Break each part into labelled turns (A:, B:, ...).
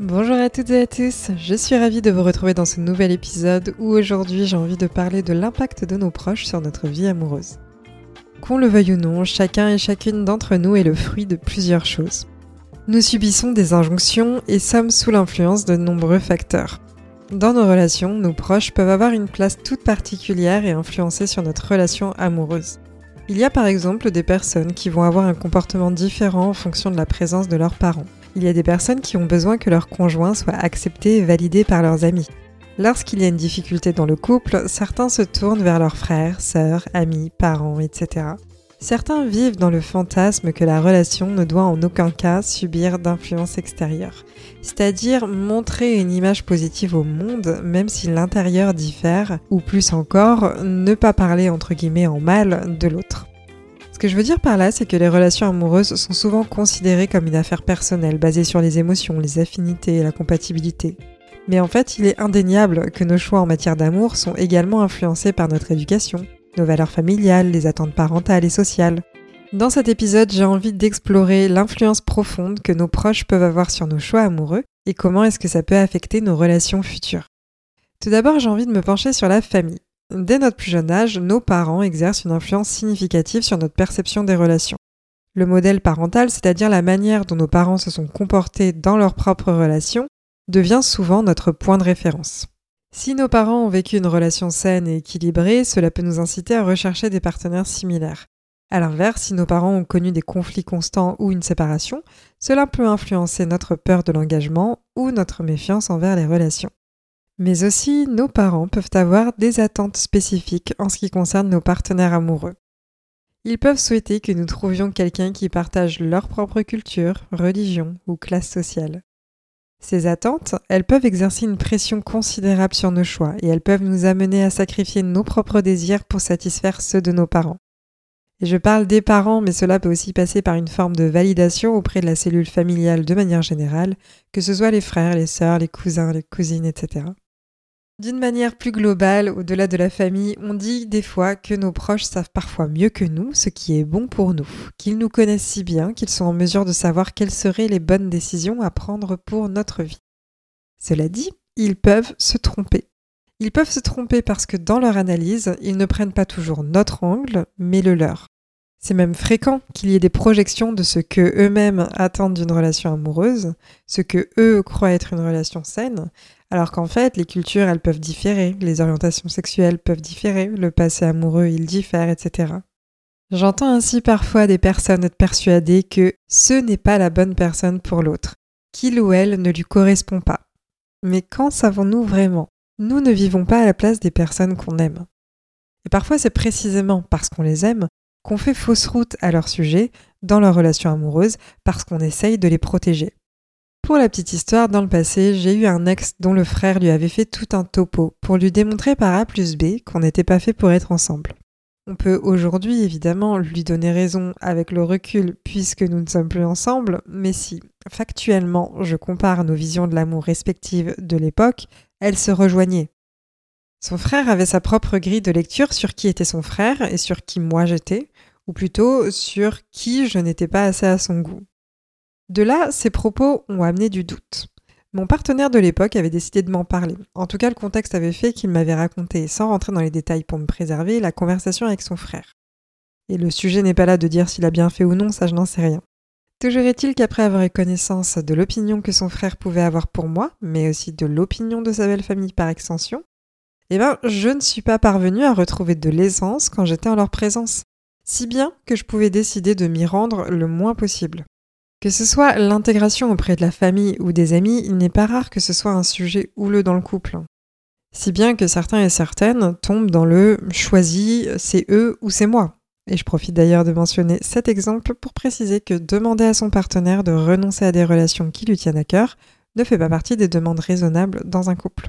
A: Bonjour à toutes et à tous, je suis ravie de vous retrouver dans ce nouvel épisode où aujourd'hui j'ai envie de parler de l'impact de nos proches sur notre vie amoureuse. Qu'on le veuille ou non, chacun et chacune d'entre nous est le fruit de plusieurs choses. Nous subissons des injonctions et sommes sous l'influence de nombreux facteurs. Dans nos relations, nos proches peuvent avoir une place toute particulière et influencer sur notre relation amoureuse. Il y a par exemple des personnes qui vont avoir un comportement différent en fonction de la présence de leurs parents. Il y a des personnes qui ont besoin que leur conjoint soit accepté et validé par leurs amis. Lorsqu'il y a une difficulté dans le couple, certains se tournent vers leurs frères, sœurs, amis, parents, etc. Certains vivent dans le fantasme que la relation ne doit en aucun cas subir d'influence extérieure, c'est-à-dire montrer une image positive au monde même si l'intérieur diffère, ou plus encore, ne pas parler entre guillemets en mal de l'autre. Ce que je veux dire par là, c'est que les relations amoureuses sont souvent considérées comme une affaire personnelle basée sur les émotions, les affinités et la compatibilité. Mais en fait, il est indéniable que nos choix en matière d'amour sont également influencés par notre éducation, nos valeurs familiales, les attentes parentales et sociales. Dans cet épisode, j'ai envie d'explorer l'influence profonde que nos proches peuvent avoir sur nos choix amoureux et comment est-ce que ça peut affecter nos relations futures. Tout d'abord, j'ai envie de me pencher sur la famille. Dès notre plus jeune âge, nos parents exercent une influence significative sur notre perception des relations. Le modèle parental, c'est-à-dire la manière dont nos parents se sont comportés dans leurs propres relations, devient souvent notre point de référence. Si nos parents ont vécu une relation saine et équilibrée, cela peut nous inciter à rechercher des partenaires similaires. A l'inverse, si nos parents ont connu des conflits constants ou une séparation, cela peut influencer notre peur de l'engagement ou notre méfiance envers les relations. Mais aussi, nos parents peuvent avoir des attentes spécifiques en ce qui concerne nos partenaires amoureux. Ils peuvent souhaiter que nous trouvions quelqu'un qui partage leur propre culture, religion ou classe sociale. Ces attentes, elles peuvent exercer une pression considérable sur nos choix et elles peuvent nous amener à sacrifier nos propres désirs pour satisfaire ceux de nos parents. Et je parle des parents, mais cela peut aussi passer par une forme de validation auprès de la cellule familiale de manière générale, que ce soit les frères, les sœurs, les cousins, les cousines, etc. D'une manière plus globale, au-delà de la famille, on dit des fois que nos proches savent parfois mieux que nous ce qui est bon pour nous, qu'ils nous connaissent si bien qu'ils sont en mesure de savoir quelles seraient les bonnes décisions à prendre pour notre vie. Cela dit, ils peuvent se tromper. Ils peuvent se tromper parce que dans leur analyse, ils ne prennent pas toujours notre angle, mais le leur. C'est même fréquent qu'il y ait des projections de ce que eux-mêmes attendent d'une relation amoureuse, ce que eux croient être une relation saine, alors qu'en fait, les cultures, elles peuvent différer, les orientations sexuelles peuvent différer, le passé amoureux, il diffère, etc. J'entends ainsi parfois des personnes être persuadées que ce n'est pas la bonne personne pour l'autre, qu'il ou elle ne lui correspond pas. Mais quand savons-nous vraiment? Nous ne vivons pas à la place des personnes qu'on aime. Et parfois c'est précisément parce qu'on les aime qu'on fait fausse route à leur sujet dans leur relation amoureuse parce qu'on essaye de les protéger. Pour la petite histoire, dans le passé, j'ai eu un ex dont le frère lui avait fait tout un topo pour lui démontrer par A plus B qu'on n'était pas fait pour être ensemble. On peut aujourd'hui évidemment lui donner raison avec le recul puisque nous ne sommes plus ensemble, mais si factuellement je compare nos visions de l'amour respectives de l'époque, elles se rejoignaient. Son frère avait sa propre grille de lecture sur qui était son frère et sur qui moi j'étais, ou plutôt sur qui je n'étais pas assez à son goût. De là, ces propos ont amené du doute. Mon partenaire de l'époque avait décidé de m'en parler. En tout cas, le contexte avait fait qu'il m'avait raconté, sans rentrer dans les détails pour me préserver, la conversation avec son frère. Et le sujet n'est pas là de dire s'il a bien fait ou non, ça je n'en sais rien. Toujours est-il qu'après avoir eu connaissance de l'opinion que son frère pouvait avoir pour moi, mais aussi de l'opinion de sa belle famille par extension, eh ben, je ne suis pas parvenue à retrouver de l'aisance quand j'étais en leur présence, si bien que je pouvais décider de m'y rendre le moins possible. Que ce soit l'intégration auprès de la famille ou des amis, il n'est pas rare que ce soit un sujet houleux dans le couple. Si bien que certains et certaines tombent dans le choisi, c'est eux ou c'est moi. Et je profite d'ailleurs de mentionner cet exemple pour préciser que demander à son partenaire de renoncer à des relations qui lui tiennent à cœur ne fait pas partie des demandes raisonnables dans un couple.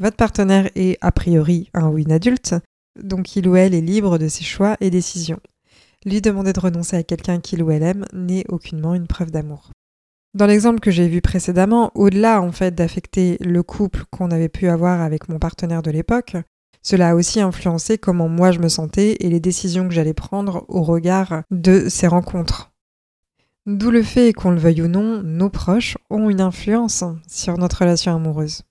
A: Votre partenaire est a priori un ou une adulte, donc il ou elle est libre de ses choix et décisions. Lui demander de renoncer à quelqu'un qu'il ou elle aime n'est aucunement une preuve d'amour. Dans l'exemple que j'ai vu précédemment, au-delà en fait d'affecter le couple qu'on avait pu avoir avec mon partenaire de l'époque, cela a aussi influencé comment moi je me sentais et les décisions que j'allais prendre au regard de ces rencontres. D'où le fait qu'on le veuille ou non, nos proches ont une influence sur notre relation amoureuse.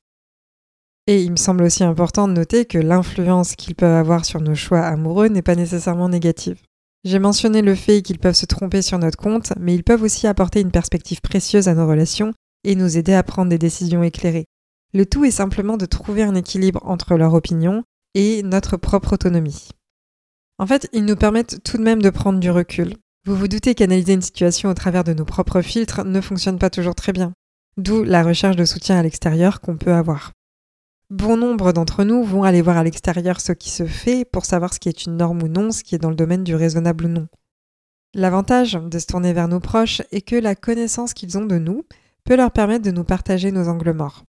A: Et il me semble aussi important de noter que l'influence qu'ils peuvent avoir sur nos choix amoureux n'est pas nécessairement négative. J'ai mentionné le fait qu'ils peuvent se tromper sur notre compte, mais ils peuvent aussi apporter une perspective précieuse à nos relations et nous aider à prendre des décisions éclairées. Le tout est simplement de trouver un équilibre entre leur opinion et notre propre autonomie. En fait, ils nous permettent tout de même de prendre du recul. Vous vous doutez qu'analyser une situation au travers de nos propres filtres ne fonctionne pas toujours très bien, d'où la recherche de soutien à l'extérieur qu'on peut avoir. Bon nombre d'entre nous vont aller voir à l'extérieur ce qui se fait pour savoir ce qui est une norme ou non, ce qui est dans le domaine du raisonnable ou non. L'avantage de se tourner vers nos proches est que la connaissance qu'ils ont de nous peut leur permettre de nous partager nos angles morts.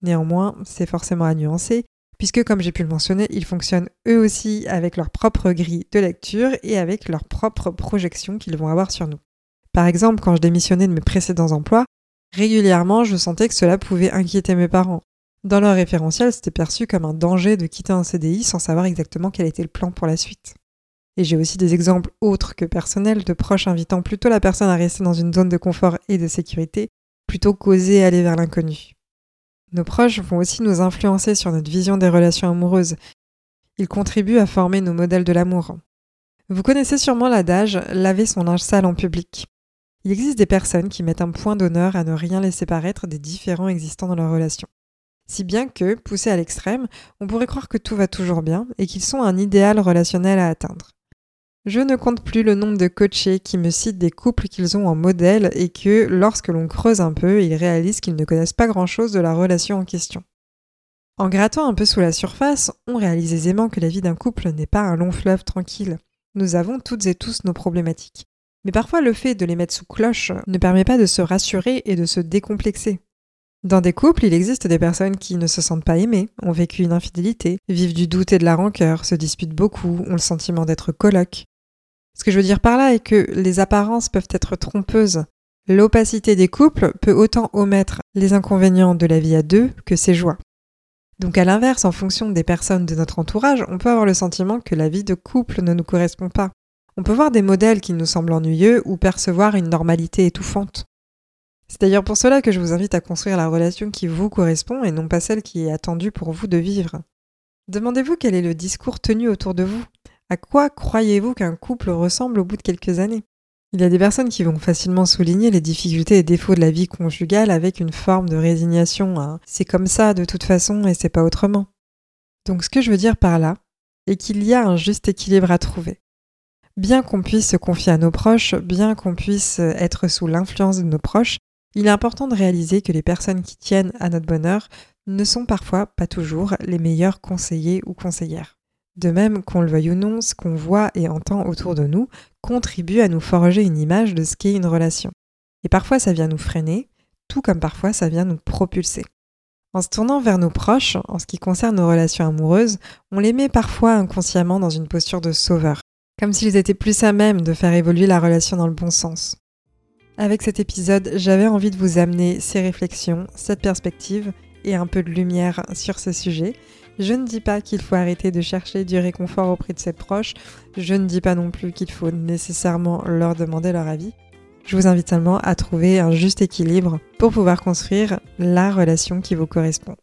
A: Néanmoins, c'est forcément à nuancer, puisque comme j'ai pu le mentionner, ils fonctionnent eux aussi avec leur propre grille de lecture et avec leurs propres projections qu'ils vont avoir sur nous. Par exemple, quand je démissionnais de mes précédents emplois, régulièrement je sentais que cela pouvait inquiéter mes parents. Dans leur référentiel, c'était perçu comme un danger de quitter un CDI sans savoir exactement quel était le plan pour la suite. Et j'ai aussi des exemples autres que personnels de proches invitant plutôt la personne à rester dans une zone de confort et de sécurité plutôt qu'oser aller vers l'inconnu. Nos proches vont aussi nous influencer sur notre vision des relations amoureuses. Ils contribuent à former nos modèles de l'amour. Vous connaissez sûrement l'adage laver son linge sale en public. Il existe des personnes qui mettent un point d'honneur à ne rien laisser paraître des différents existants dans leur relation. Si bien que, poussés à l'extrême, on pourrait croire que tout va toujours bien et qu'ils sont un idéal relationnel à atteindre. Je ne compte plus le nombre de coachés qui me citent des couples qu'ils ont en modèle et que, lorsque l'on creuse un peu, ils réalisent qu'ils ne connaissent pas grand-chose de la relation en question. En grattant un peu sous la surface, on réalise aisément que la vie d'un couple n'est pas un long fleuve tranquille. Nous avons toutes et tous nos problématiques. Mais parfois le fait de les mettre sous cloche ne permet pas de se rassurer et de se décomplexer. Dans des couples, il existe des personnes qui ne se sentent pas aimées, ont vécu une infidélité, vivent du doute et de la rancœur, se disputent beaucoup, ont le sentiment d'être colocs. Ce que je veux dire par là est que les apparences peuvent être trompeuses. L'opacité des couples peut autant omettre les inconvénients de la vie à deux que ses joies. Donc à l'inverse, en fonction des personnes de notre entourage, on peut avoir le sentiment que la vie de couple ne nous correspond pas. On peut voir des modèles qui nous semblent ennuyeux ou percevoir une normalité étouffante. C'est d'ailleurs pour cela que je vous invite à construire la relation qui vous correspond et non pas celle qui est attendue pour vous de vivre. Demandez-vous quel est le discours tenu autour de vous? À quoi croyez-vous qu'un couple ressemble au bout de quelques années? Il y a des personnes qui vont facilement souligner les difficultés et défauts de la vie conjugale avec une forme de résignation c'est comme ça de toute façon et c'est pas autrement. Donc ce que je veux dire par là est qu'il y a un juste équilibre à trouver. Bien qu'on puisse se confier à nos proches, bien qu'on puisse être sous l'influence de nos proches, il est important de réaliser que les personnes qui tiennent à notre bonheur ne sont parfois, pas toujours, les meilleurs conseillers ou conseillères. De même, qu'on le veuille ou non, ce qu'on voit et entend autour de nous contribue à nous forger une image de ce qu'est une relation. Et parfois ça vient nous freiner, tout comme parfois ça vient nous propulser. En se tournant vers nos proches, en ce qui concerne nos relations amoureuses, on les met parfois inconsciemment dans une posture de sauveur, comme s'ils étaient plus à même de faire évoluer la relation dans le bon sens. Avec cet épisode, j'avais envie de vous amener ces réflexions, cette perspective et un peu de lumière sur ce sujet, je ne dis pas qu'il faut arrêter de chercher du réconfort auprès de ses proches, je ne dis pas non plus qu'il faut nécessairement leur demander leur avis. Je vous invite seulement à trouver un juste équilibre pour pouvoir construire la relation qui vous correspond.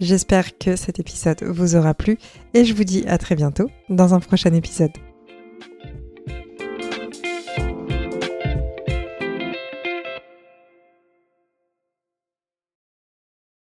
A: J'espère que cet épisode vous aura plu et je vous dis à très bientôt dans un prochain épisode.